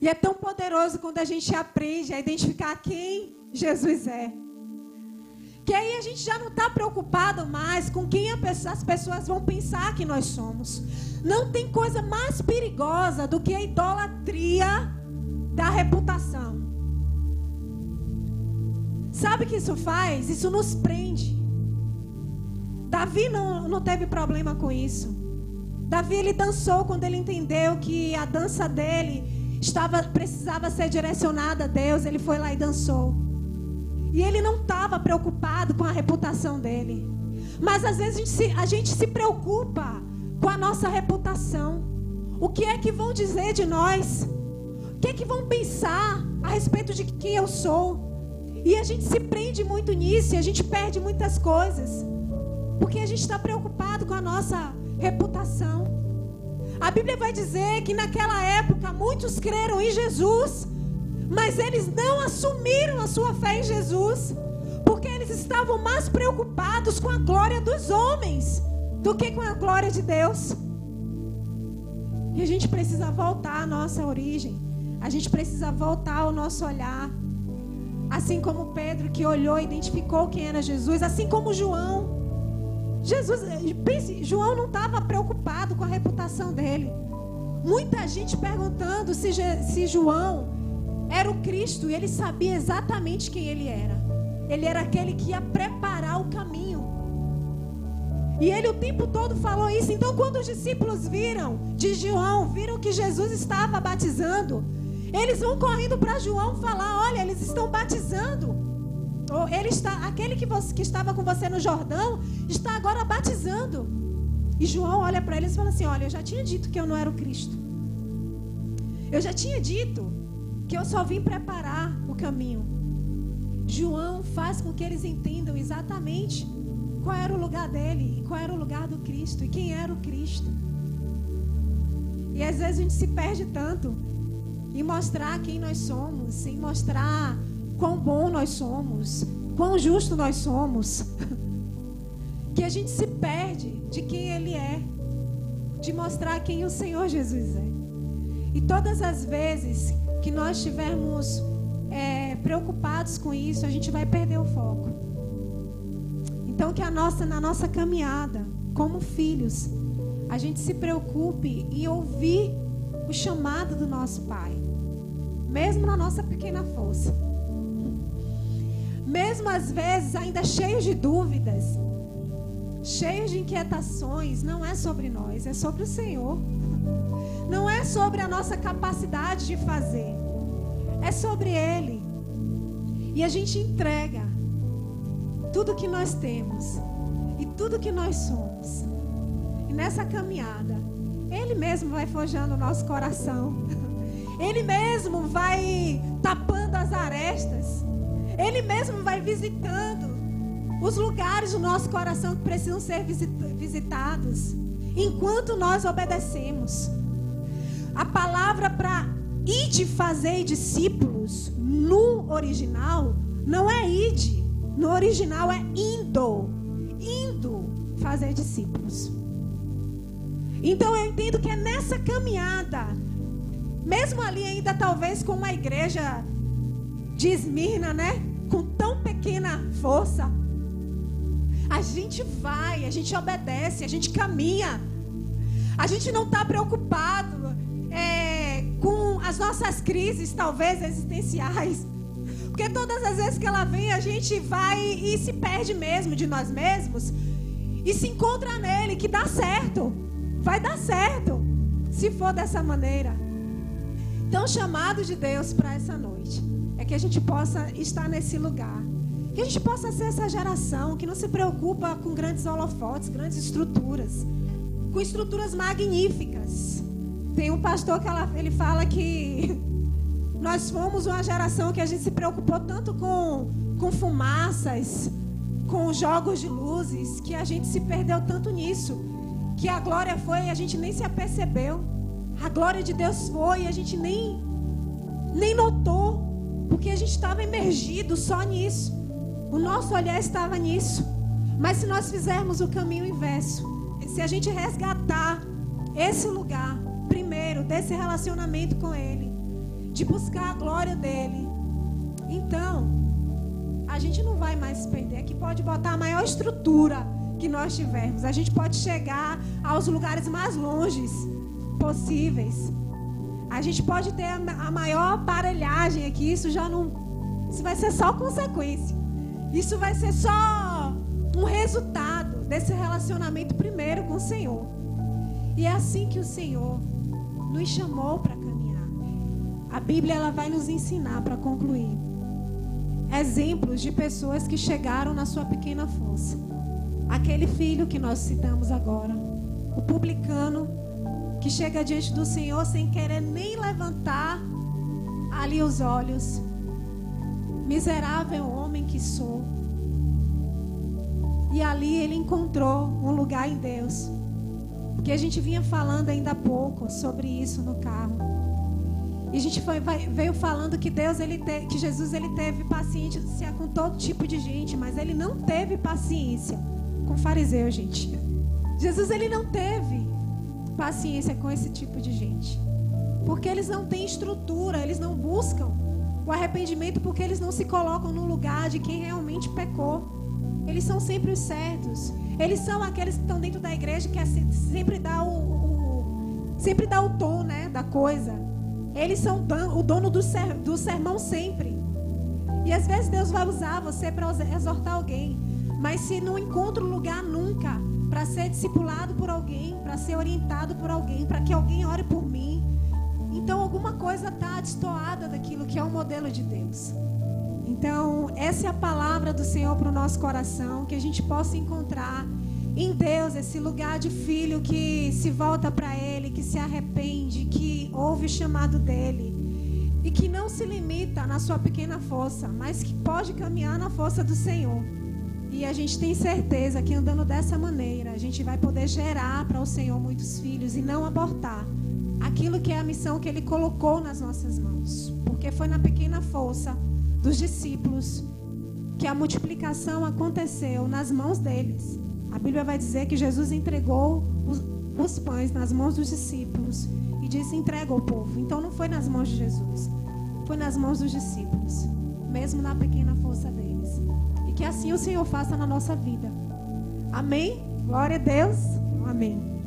E é tão poderoso quando a gente aprende a identificar quem Jesus é. Que aí a gente já não está preocupado mais com quem as pessoas vão pensar que nós somos. Não tem coisa mais perigosa do que a idolatria da reputação. Sabe o que isso faz? Isso nos prende. Davi não, não teve problema com isso. Davi ele dançou quando ele entendeu que a dança dele estava precisava ser direcionada a Deus. Ele foi lá e dançou. E ele não estava preocupado com a reputação dele. Mas às vezes a gente, se, a gente se preocupa com a nossa reputação. O que é que vão dizer de nós? O que é que vão pensar a respeito de quem eu sou? E a gente se prende muito nisso e a gente perde muitas coisas. Porque a gente está preocupado com a nossa reputação. A Bíblia vai dizer que naquela época muitos creram em Jesus, mas eles não assumiram a sua fé em Jesus, porque eles estavam mais preocupados com a glória dos homens do que com a glória de Deus. E a gente precisa voltar à nossa origem. A gente precisa voltar ao nosso olhar. Assim como Pedro que olhou e identificou quem era Jesus, assim como João. Jesus, pense, João não estava preocupado com a reputação dele. Muita gente perguntando se, se João era o Cristo e ele sabia exatamente quem ele era. Ele era aquele que ia preparar o caminho. E ele o tempo todo falou isso. Então, quando os discípulos viram de João, viram que Jesus estava batizando, eles vão correndo para João falar: Olha, eles estão batizando. Ou ele está, aquele que, você, que estava com você no Jordão está agora batizando. E João olha para eles e fala assim: Olha, eu já tinha dito que eu não era o Cristo. Eu já tinha dito que eu só vim preparar o caminho. João faz com que eles entendam exatamente qual era o lugar dele e qual era o lugar do Cristo e quem era o Cristo. E às vezes a gente se perde tanto em mostrar quem nós somos, em mostrar quão bom nós somos, quão justo nós somos, que a gente se perde de quem Ele é, de mostrar quem o Senhor Jesus é. E todas as vezes que nós estivermos é, preocupados com isso, a gente vai perder o foco. Então que a nossa, na nossa caminhada, como filhos, a gente se preocupe em ouvir o chamado do nosso Pai, mesmo na nossa pequena força. Mesmo às vezes ainda cheios de dúvidas, cheios de inquietações, não é sobre nós, é sobre o Senhor. Não é sobre a nossa capacidade de fazer. É sobre Ele. E a gente entrega tudo que nós temos e tudo que nós somos. E nessa caminhada, Ele mesmo vai forjando o nosso coração. Ele mesmo vai tapando as arestas. Ele mesmo vai visitando os lugares do nosso coração que precisam ser visitados. Enquanto nós obedecemos. A palavra para ide fazer discípulos no original não é ide. No original é indo. Indo fazer discípulos. Então eu entendo que é nessa caminhada, mesmo ali ainda talvez com uma igreja de Esmirna, né? Com tão pequena força, a gente vai, a gente obedece, a gente caminha. A gente não está preocupado é, com as nossas crises, talvez existenciais. Porque todas as vezes que ela vem, a gente vai e se perde mesmo de nós mesmos. E se encontra nele, que dá certo. Vai dar certo. Se for dessa maneira. Então, chamado de Deus para essa noite é que a gente possa estar nesse lugar. Que a gente possa ser essa geração que não se preocupa com grandes holofotes, grandes estruturas. Com estruturas magníficas tem um pastor que ela, ele fala que nós fomos uma geração que a gente se preocupou tanto com, com fumaças, com jogos de luzes, que a gente se perdeu tanto nisso. Que a glória foi e a gente nem se apercebeu. A glória de Deus foi e a gente nem, nem notou. Porque a gente estava emergido só nisso. O nosso olhar estava nisso. Mas se nós fizermos o caminho inverso, se a gente resgatar esse lugar, primeiro, desse relacionamento com Ele, de buscar a glória dele. Então, a gente não vai mais se perder. Aqui pode botar a maior estrutura que nós tivermos. A gente pode chegar aos lugares mais longes possíveis. A gente pode ter a maior aparelhagem aqui. Isso já não. Isso vai ser só consequência. Isso vai ser só um resultado desse relacionamento primeiro com o Senhor. E é assim que o Senhor nos chamou para caminhar. A Bíblia ela vai nos ensinar para concluir exemplos de pessoas que chegaram na sua pequena força. Aquele filho que nós citamos agora, o publicano que chega diante do Senhor sem querer nem levantar ali os olhos. Miserável homem que sou. E ali ele encontrou um lugar em Deus. Porque a gente vinha falando ainda há pouco sobre isso no carro. E a gente foi, veio falando que Deus, ele te, que Jesus ele teve paciência com todo tipo de gente, mas ele não teve paciência com fariseu, gente. Jesus ele não teve paciência com esse tipo de gente. Porque eles não têm estrutura, eles não buscam o arrependimento porque eles não se colocam no lugar de quem realmente pecou. Eles são sempre os certos. Eles são aqueles que estão dentro da igreja que é sempre dá o, o sempre dá o tom, né, da coisa. Eles são o dono do, ser, do sermão sempre. E às vezes Deus vai usar você para exortar alguém. Mas se não encontra um lugar nunca para ser discipulado por alguém, para ser orientado por alguém, para que alguém ore por mim, então alguma coisa está destoada daquilo que é o modelo de Deus. Então, essa é a palavra do Senhor para o nosso coração, que a gente possa encontrar em Deus esse lugar de filho que se volta para Ele, que se arrepende, que ouve o chamado dele e que não se limita na sua pequena força, mas que pode caminhar na força do Senhor. E a gente tem certeza que andando dessa maneira, a gente vai poder gerar para o Senhor muitos filhos e não abortar aquilo que é a missão que Ele colocou nas nossas mãos. Porque foi na pequena força dos discípulos que a multiplicação aconteceu nas mãos deles. A Bíblia vai dizer que Jesus entregou os, os pães nas mãos dos discípulos e disse: entrega ao povo. Então não foi nas mãos de Jesus, foi nas mãos dos discípulos, mesmo na pequena força deles. E que assim o Senhor faça na nossa vida. Amém? Glória a Deus. Amém.